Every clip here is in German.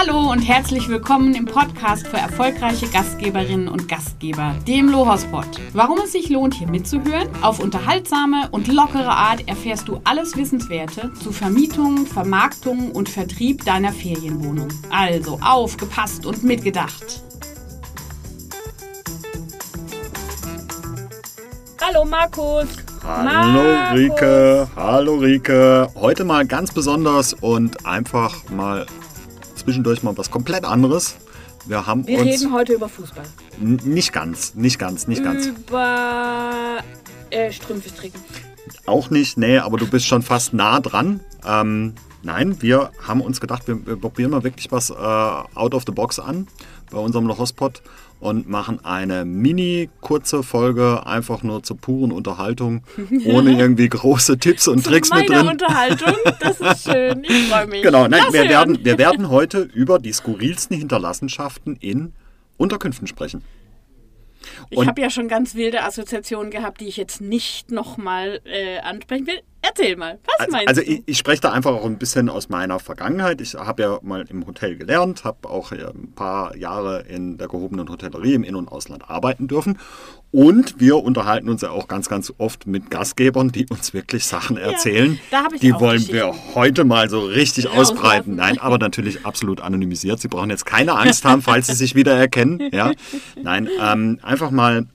Hallo und herzlich willkommen im Podcast für erfolgreiche Gastgeberinnen und Gastgeber, dem Lohospot. Warum es sich lohnt, hier mitzuhören? Auf unterhaltsame und lockere Art erfährst du alles Wissenswerte zu Vermietung, Vermarktung und Vertrieb deiner Ferienwohnung. Also aufgepasst und mitgedacht. Hallo Markus. Hallo Markus. Rike, hallo Rike. Heute mal ganz besonders und einfach mal zwischendurch mal was komplett anderes. Wir haben Wir uns reden heute über Fußball. Nicht ganz, nicht ganz, nicht ganz. Über äh, Strümpfe stricken. Auch nicht, nee, aber du bist schon fast nah dran. Ähm, nein, wir haben uns gedacht, wir, wir probieren mal wirklich was äh, out of the box an bei unserem Lochospot und machen eine mini kurze Folge einfach nur zur puren Unterhaltung, ohne irgendwie große Tipps und Tricks mit drin. Unterhaltung, das ist schön. Ich freue mich. Genau, nein, wir hören. werden, wir werden heute über die skurrilsten Hinterlassenschaften in Unterkünften sprechen. Ich habe ja schon ganz wilde Assoziationen gehabt, die ich jetzt nicht nochmal äh, ansprechen will. Erzähl mal, was Also, meinst also du? ich, ich spreche da einfach auch ein bisschen aus meiner Vergangenheit. Ich habe ja mal im Hotel gelernt, habe auch äh, ein paar Jahre in der gehobenen Hotellerie im In- und Ausland arbeiten dürfen. Und wir unterhalten uns ja auch ganz, ganz oft mit Gastgebern, die uns wirklich Sachen erzählen. ich die wollen wir heute mal so richtig Rauslassen. ausbreiten. Nein, aber natürlich absolut anonymisiert. Sie brauchen jetzt keine Angst haben, falls Sie sich wieder erkennen. Ja? Nein, ähm, einfach mal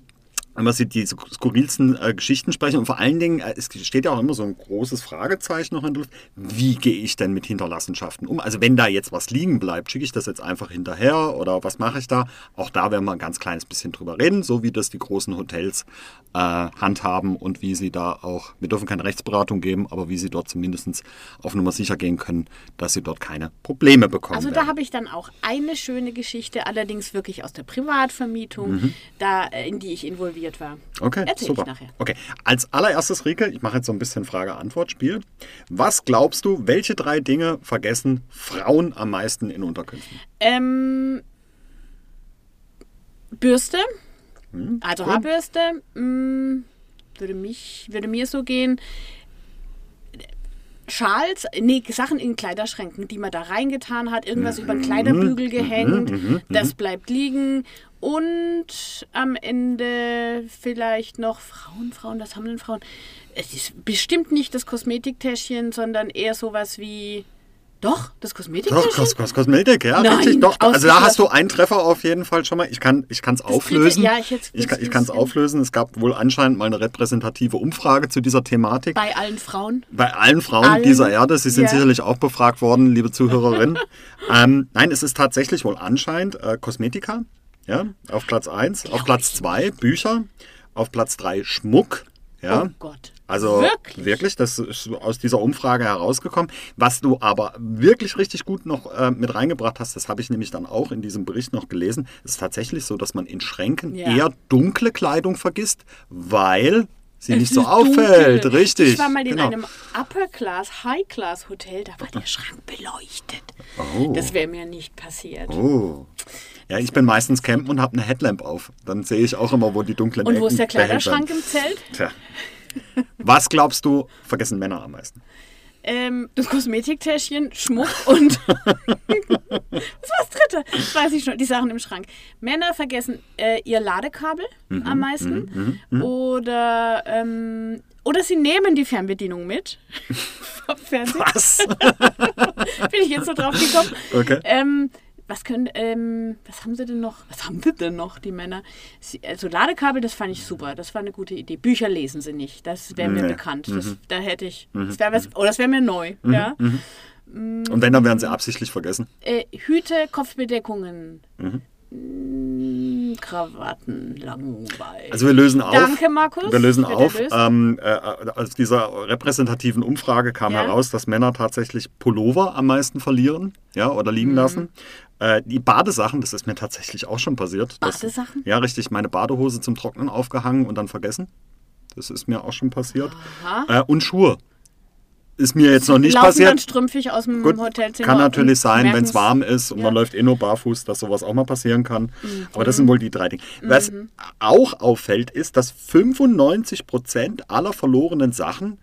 wenn wir sie die skurrilsten äh, Geschichten sprechen und vor allen Dingen, äh, es steht ja auch immer so ein großes Fragezeichen noch in der Luft, wie gehe ich denn mit Hinterlassenschaften um? Also wenn da jetzt was liegen bleibt, schicke ich das jetzt einfach hinterher oder was mache ich da? Auch da werden wir ein ganz kleines bisschen drüber reden, so wie das die großen Hotels äh, handhaben und wie sie da auch, wir dürfen keine Rechtsberatung geben, aber wie sie dort zumindest auf Nummer sicher gehen können, dass sie dort keine Probleme bekommen Also da werden. habe ich dann auch eine schöne Geschichte, allerdings wirklich aus der Privatvermietung, Mhm. da, äh, in die ich involviert war. Okay, Erzähl super. ich nachher. Okay, als allererstes, Rike, ich mache jetzt so ein bisschen Frage-Antwort-Spiel. Was glaubst du, welche drei Dinge vergessen Frauen am meisten in Unterkünften? Ähm, Bürste, also cool. Haarbürste, mh, würde, mich, würde mir so gehen. Schals, nee, Sachen in Kleiderschränken, die man da reingetan hat, irgendwas über den Mhm. Kleiderbügel gehängt, das bleibt liegen. Und am Ende vielleicht noch Frauen, Frauen, was haben denn Frauen? Es ist bestimmt nicht das Kosmetiktäschchen, sondern eher sowas wie. Doch, das Doch, Kosmetiktäschchen? Kos Kos Kosmetik, ja, Nein, richtig. Doch, also da hast du einen Treffer auf jeden Fall schon mal. Ich kann es ich auflösen. ja, ich hätte- ich kann es auflösen. Es gab wohl anscheinend mal eine repräsentative Umfrage zu dieser Thematik. Bei allen Frauen. Bei allen Frauen Allen? dieser Erde, Sie sind Ja. sicherlich auch befragt worden, liebe Zuhörerinnen. ähm, nein, es ist tatsächlich wohl anscheinend äh, Kosmetika, ja, auf Platz 1. Auf Platz 2 Bücher, auf Platz 3 Schmuck, ja. Oh Gott. Also Wirklich? wirklich, das ist aus dieser Umfrage herausgekommen. Was du aber wirklich richtig gut noch äh, mit reingebracht hast, das habe ich nämlich dann auch in diesem Bericht noch gelesen, es ist tatsächlich so, dass man in Schränken Ja. eher dunkle Kleidung vergisst, weil sie Es nicht so auffällt. dunkel. Richtig. Ich war mal in genau. einem Upper-Class, High-Class-Hotel, da war der Schrank beleuchtet. Oh. Das wäre mir nicht passiert. Oh. Ja, ich bin meistens campen und habe eine Headlamp auf. Dann sehe ich auch immer, wo die dunklen Und wo ist der Kleiderschrank im Zelt? Tja. Was glaubst du, vergessen Männer am meisten? Ähm, das Kosmetiktäschchen, Schmuck und. Was war das dritte? Das weiß ich schon, die Sachen im Schrank. Männer vergessen äh, ihr Ladekabel Mhm, am meisten. Oder. Ähm, oder sie nehmen die Fernbedienung mit. Vom Fernseher. Was? Bin ich jetzt so drauf gekommen. Okay. Ähm, was können, ähm, was haben sie denn noch? Was haben sie denn noch, die Männer? Sie, also Ladekabel, das fand ich super. Das war eine gute Idee. Bücher lesen sie nicht. Das wäre mir Nee. bekannt. Mhm. Das, da hätte ich. Das wäre was, oder das wäre mir neu. Ja. Und wenn, dann werden sie absichtlich vergessen. Äh, Hüte, Kopfbedeckungen. Mhm. Krawatten, langweilig. Also wir lösen auf. Danke, Markus. Wir lösen auf. Ähm, äh, aus dieser repräsentativen Umfrage kam Ja. heraus, dass Männer tatsächlich Pullover am meisten verlieren ja, oder liegen Mhm. lassen. Äh, die Badesachen, das ist mir tatsächlich auch schon passiert. dass- Badesachen? Ja, richtig. Meine Badehose zum Trocknen aufgehangen und dann vergessen. Das ist mir auch schon passiert. Aha. Äh, und Schuhe. Ist mir jetzt noch nicht Laufen dann passiert. strümpfig aus dem Gut, Hotelzimmer. kann natürlich sein, wenn es warm ist und Ja. man läuft eh nur barfuß, dass sowas auch mal passieren kann. Mhm. Aber das sind wohl die drei Dinge. Was auch auffällt, ist, dass 95 Prozent aller verlorenen Sachen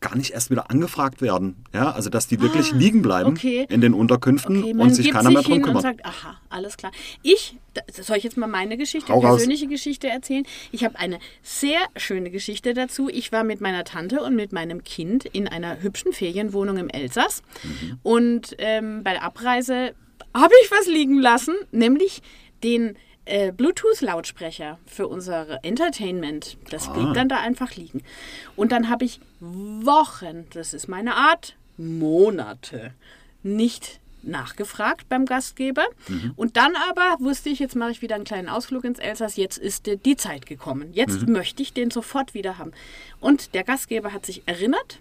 gar nicht erst wieder angefragt werden. Ja, also dass die wirklich liegen bleiben Ah, okay. in den Unterkünften Okay, und sich keiner mehr sich drum hin und kümmert. sagt, aha, alles klar. Ich, soll ich jetzt mal meine Geschichte, Hau raus. persönliche Geschichte erzählen? Ich habe eine sehr schöne Geschichte dazu. Ich war mit meiner Tante und mit meinem Kind in einer hübschen Ferienwohnung im Elsass. Mhm. Und ähm, bei der Abreise habe ich was liegen lassen, nämlich den äh, Bluetooth-Lautsprecher für unser Entertainment. Das Ah. blieb dann da einfach liegen. Und dann habe ich Wochen, das ist meine Art, Monate nicht nachgefragt beim Gastgeber. Und dann aber wusste ich, jetzt mache ich wieder einen kleinen Ausflug ins Elsass, jetzt ist die- die Zeit gekommen. Jetzt möchte ich den sofort wieder haben. Und der Gastgeber hat sich erinnert.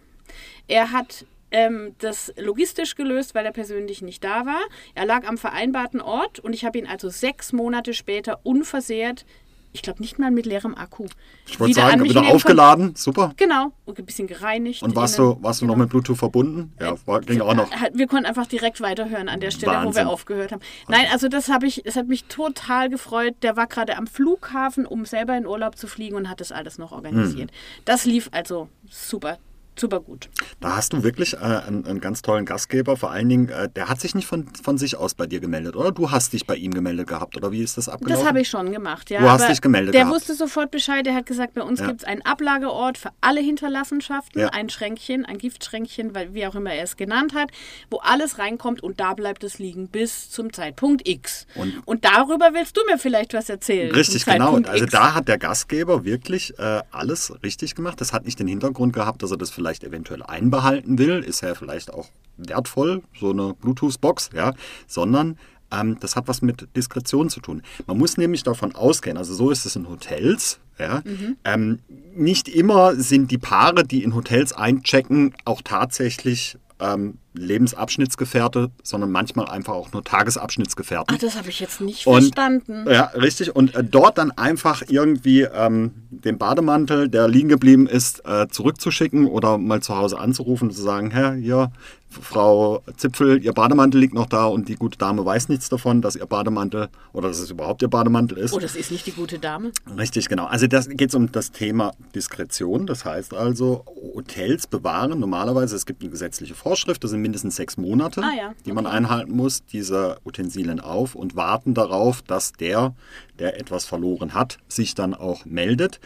Er hat ähm, das logistisch gelöst, weil er persönlich nicht da war. Er lag am vereinbarten Ort und ich habe ihn also sechs Monate später unversehrt, ich glaube nicht mal mit leerem Akku, Ich wollte sagen, wieder aufgeladen, super. Genau, und ein bisschen gereinigt. Und warst innen. du, warst du noch mit Bluetooth verbunden? Ja, war, ging auch noch. Wir konnten einfach direkt weiterhören an der Stelle, wo Wahnsinn. wir aufgehört haben. Nein, also das habe ich, das hat mich total gefreut. Der war gerade am Flughafen, um selber in Urlaub zu fliegen und hat das alles noch organisiert. Hm. Das lief also super, super gut. Da hast du wirklich äh, einen, einen ganz tollen Gastgeber. Vor allen Dingen, äh, der hat sich nicht von, von sich aus bei dir gemeldet, oder? Du hast dich bei ihm gemeldet gehabt, oder wie ist das abgelaufen? Das habe ich schon gemacht, ja. Du hast dich gemeldet Der gehabt. wusste sofort Bescheid. Der hat gesagt, bei uns Ja. gibt es einen Ablageort für alle Hinterlassenschaften, Ja. ein Schränkchen, ein Giftschränkchen, weil, wie auch immer er es genannt hat, wo alles reinkommt und da bleibt es liegen bis zum Zeitpunkt X. Und- darüber willst du mir vielleicht was erzählen. Richtig, genau. Also X. da hat der Gastgeber wirklich äh, alles richtig gemacht. Das hat nicht den Hintergrund gehabt, dass er das vielleicht eventuell einbehalten will. Ist ja vielleicht auch wertvoll, so eine Bluetooth-Box, ja, sondern ähm, das hat was mit Diskretion zu tun. Man muss nämlich davon ausgehen, also so ist es in Hotels, ja, ähm, nicht immer sind die Paare, die in Hotels einchecken, auch tatsächlich ähm, Lebensabschnittsgefährte, sondern manchmal einfach auch nur Tagesabschnittsgefährten. Ach, das habe ich jetzt nicht Und- verstanden. Ja, richtig. Und äh, dort dann einfach irgendwie ähm, den Bademantel, der liegen geblieben ist, äh, zurückzuschicken oder mal zu Hause anzurufen und zu sagen, Herr, hier, Frau Zipfel, Ihr Bademantel liegt noch da und die gute Dame weiß nichts davon, dass Ihr Bademantel oder dass es überhaupt Ihr Bademantel ist. Oh, das ist nicht die gute Dame. Richtig, genau. Also das geht um das Thema Diskretion. Das heißt also, Hotels bewahren normalerweise, es gibt eine gesetzliche Vorschrift, das sind mindestens sechs Monate, Ah ja, die man einhalten muss, diese Utensilien auf und warten darauf, dass der, der etwas verloren hat, sich dann auch meldet.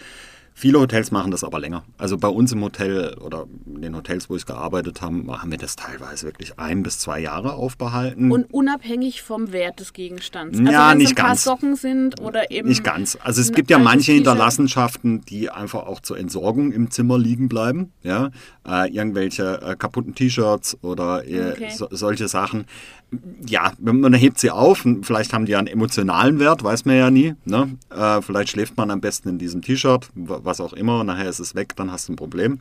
Viele Hotels machen das aber länger. Also bei uns im Hotel oder in den Hotels, wo ich gearbeitet habe, haben wir das teilweise wirklich ein bis zwei Jahre aufbehalten. Und unabhängig vom Wert des Gegenstands. Ja, also wenn nicht ein paar ganz. Socken sind oder eben. Nicht ganz. Also es gibt ja manche. Hinterlassenschaften, die einfach auch zur Entsorgung im Zimmer liegen bleiben. Ja, äh, irgendwelche äh, kaputten T-Shirts oder äh, Okay. so, solche Sachen. Ja, man hebt sie auf. Vielleicht haben die ja einen emotionalen Wert, weiß man ja nie. Ne? Äh, vielleicht schläft man am besten in diesem T-Shirt, was auch immer. Nachher ist es weg, dann hast du ein Problem.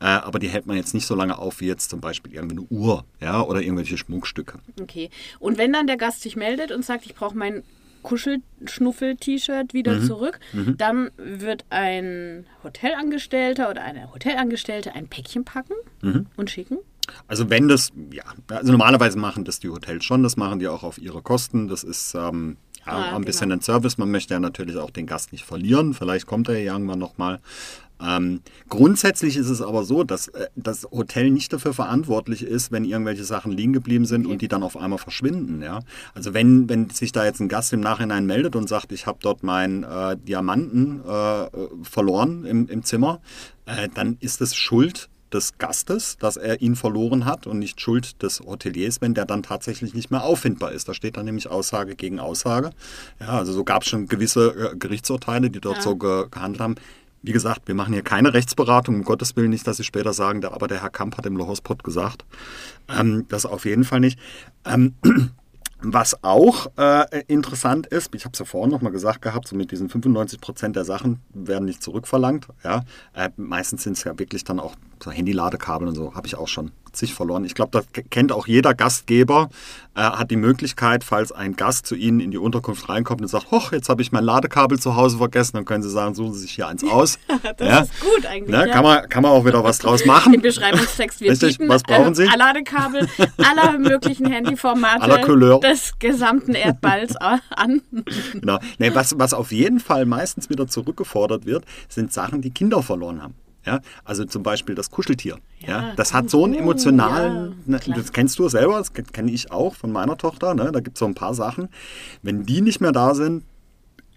Äh, aber die hält man jetzt nicht so lange auf wie jetzt zum Beispiel irgendeine Uhr, ja, oder irgendwelche Schmuckstücke. Okay. Und wenn dann der Gast sich meldet und sagt, ich brauche mein Kuschelschnuffel-T-Shirt wieder Mhm. zurück, dann wird ein Hotelangestellter oder eine Hotelangestellte ein Päckchen packen Mhm. und schicken. Also wenn das, ja, also normalerweise machen das die Hotels schon, das machen die auch auf ihre Kosten. Das ist ähm, ja, Ah, ein bisschen genau. ein Service. Man möchte ja natürlich auch den Gast nicht verlieren. Vielleicht kommt er ja irgendwann nochmal. Ähm, grundsätzlich ist es aber so, dass äh, das Hotel nicht dafür verantwortlich ist, wenn irgendwelche Sachen liegen geblieben sind und die dann auf einmal verschwinden. Ja? Also wenn, wenn sich da jetzt ein Gast im Nachhinein meldet und sagt, ich habe dort meinen äh, Diamanten äh, äh, verloren im, im Zimmer, äh, dann ist es Schuld des Gastes, dass er ihn verloren hat und nicht Schuld des Hoteliers, wenn der dann tatsächlich nicht mehr auffindbar ist. Da steht dann nämlich Aussage gegen Aussage. Ja, also so gab es schon gewisse äh, Gerichtsurteile, die dort Ja. so ge gehandelt haben. Wie gesagt, wir machen hier keine Rechtsberatung, um Gottes Willen nicht, dass Sie später sagen, aber der Herr Kamp hat im Lohospot gesagt. Ähm, das auf jeden Fall nicht. Ähm, was auch äh, interessant ist, ich habe es ja vorhin nochmal gesagt gehabt, so mit diesen 95 Prozent der Sachen werden nicht zurückverlangt. Ja? Äh, meistens sind es ja wirklich dann auch so Handy-Ladekabel und so, habe ich auch schon zig verloren. Ich glaube, das kennt auch jeder Gastgeber, äh, hat die Möglichkeit, falls ein Gast zu Ihnen in die Unterkunft reinkommt und sagt, hoch, jetzt habe ich mein Ladekabel zu Hause vergessen, dann können Sie sagen, suchen Sie sich hier eins aus. Das ja? ist gut eigentlich. Ne, ja. kann, man, kann man auch wieder was draus machen. Im Beschreibungstext, wir Richtig, bieten was brauchen Sie? äh, Ladekabel aller möglichen Handyformate Aller Couleur. des gesamten Erdballs an. Genau. Nee, was, was auf jeden Fall meistens wieder zurückgefordert wird, sind Sachen, die Kinder verloren haben. Ja, also zum Beispiel das Kuscheltier. Ja, Ja, das hat so einen emotionalen, ja, ne, das kennst du selber, das kenne ich auch von meiner Tochter. Ne? Da gibt es so ein paar Sachen. Wenn die nicht mehr da sind,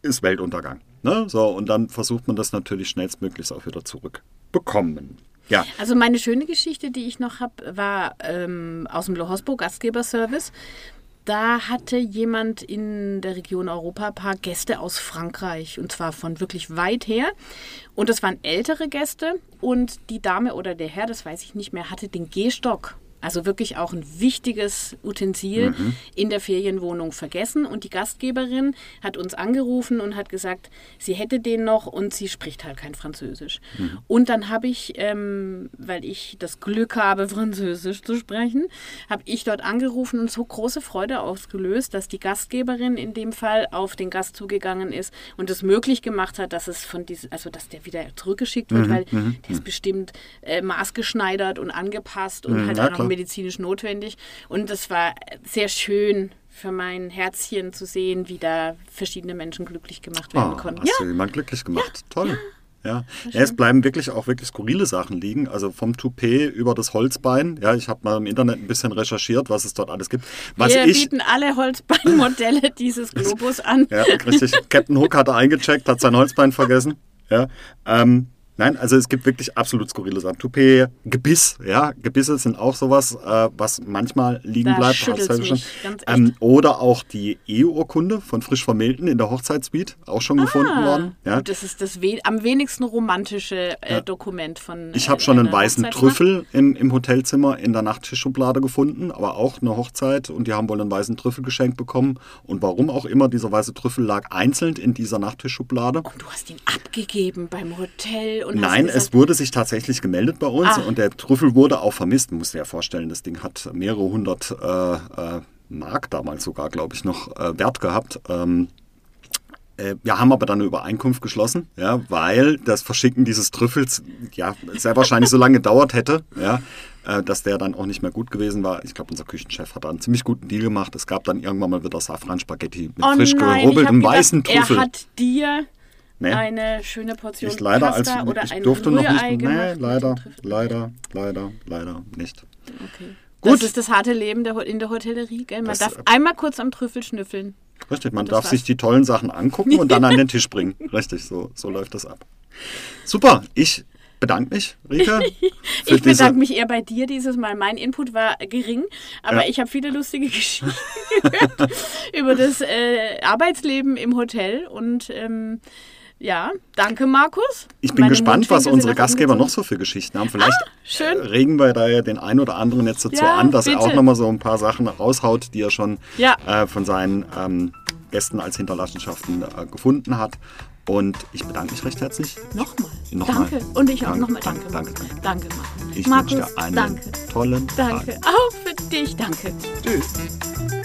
ist Weltuntergang. Ne? So, und dann versucht man das natürlich schnellstmöglichst auch wieder zurückbekommen. Ja, Also meine schöne Geschichte, die ich noch habe, war ähm, aus dem Lohospo Gastgeberservice. Da hatte jemand in der Region Europa ein paar Gäste aus Frankreich und zwar von wirklich weit her. Und das waren ältere Gäste und die Dame oder der Herr, das weiß ich nicht mehr, hatte den Gehstock. Also wirklich auch ein wichtiges Utensil in der Ferienwohnung vergessen. Und die Gastgeberin hat uns angerufen und hat gesagt, sie hätte den noch und sie spricht halt kein Französisch. Und dann habe ich, ähm, weil ich das Glück habe, Französisch zu sprechen, habe ich dort angerufen und so große Freude ausgelöst, dass die Gastgeberin in dem Fall auf den Gast zugegangen ist und es möglich gemacht hat, dass es von diesem, also dass der wieder zurückgeschickt wird, weil der ist bestimmt äh, maßgeschneidert und angepasst und halt ja, auch noch. Medizinisch notwendig. Und es war sehr schön für mein Herzchen zu sehen, wie da verschiedene Menschen glücklich gemacht werden Oh, konnten. hast Ja, du jemand glücklich gemacht. Toll. Ja. ja, es bleiben wirklich auch wirklich skurrile Sachen liegen. Also vom Toupet über das Holzbein. Ja, ich habe mal im Internet ein bisschen recherchiert, was es dort alles gibt. Was wir ich, bieten alle Holzbeinmodelle dieses Globus an. ja, richtig. Captain Hook hatte eingecheckt, hat sein Holzbein vergessen. Ja, ähm, nein, also es gibt wirklich absolut skurrile Sachen. Toupet, Gebiss, ja, Gebisse sind auch sowas, äh, was manchmal liegen Da bleibt. mich. Ähm, oder auch die Eheurkunde von Frisch Vermählten in der Hochzeitssuite, auch schon gefunden worden. Ja. Das ist das we am wenigsten romantische äh, Dokument von. Ich äh, habe schon einen weißen. Trüffel im, im Hotelzimmer in der Nachttischschublade gefunden, aber auch eine Hochzeit und die haben wohl einen weißen Trüffel geschenkt bekommen. Und warum auch immer, dieser weiße Trüffel lag einzeln in dieser Nachttischschublade. Und du hast ihn abgegeben beim Hotel und Nein, hast es gesagt, wurde sich tatsächlich gemeldet bei uns Ah. und der Trüffel wurde auch vermisst. Du musst dir ja vorstellen, das Ding hat mehrere hundert äh, äh, Mark damals sogar, glaube ich, noch äh, Wert gehabt. Ähm, äh, wir haben aber dann eine Übereinkunft geschlossen, ja, weil das Verschicken dieses Trüffels ja sehr wahrscheinlich so lange gedauert hätte, ja, äh, dass der dann auch nicht mehr gut gewesen war. Ich glaube, unser Küchenchef hat da einen ziemlich guten Deal gemacht. Es gab dann irgendwann mal wieder Safran-Spaghetti mit oh frisch nein, gedacht, weißen Trüffel. Er hat dir Nee. eine schöne Portion Ich leider als Pasta oder ich ein durfte noch nicht. gemacht Nee, leider, leider, leider, leider nicht. Okay. Gut. Das ist das harte Leben der, in der Hotellerie. Gell? Man Das, darf äh, einmal kurz am Trüffel schnüffeln. Richtig, man darf war's. sich die tollen Sachen angucken und dann an den Tisch bringen. Richtig, so, so läuft das ab. Super, ich bedanke mich, Rika. Ich bedanke mich eher bei dir dieses Mal. Mein Input war gering, aber Ja. ich habe viele lustige Geschichten gehört über das äh, Arbeitsleben im Hotel. Und ähm, ja, danke, Markus. Ich bin gespannt, was unsere Gastgeber noch so für Geschichten haben. Vielleicht schön. äh, regen wir da ja den einen oder anderen jetzt dazu Ja, an, dass er auch bitte. nochmal so ein paar Sachen raushaut, die er schon Ja. äh, von seinen ähm, Gästen als Hinterlassenschaften äh, gefunden hat. Und ich bedanke mich recht herzlich. Nochmal. Nochmal. Danke. Und ich auch Danke, nochmal. danke, Danke. danke, Danke, Markus. Ich Markus, wünsche dir einen danke. tollen Danke. Tag. Auch für dich. Danke. Tschüss.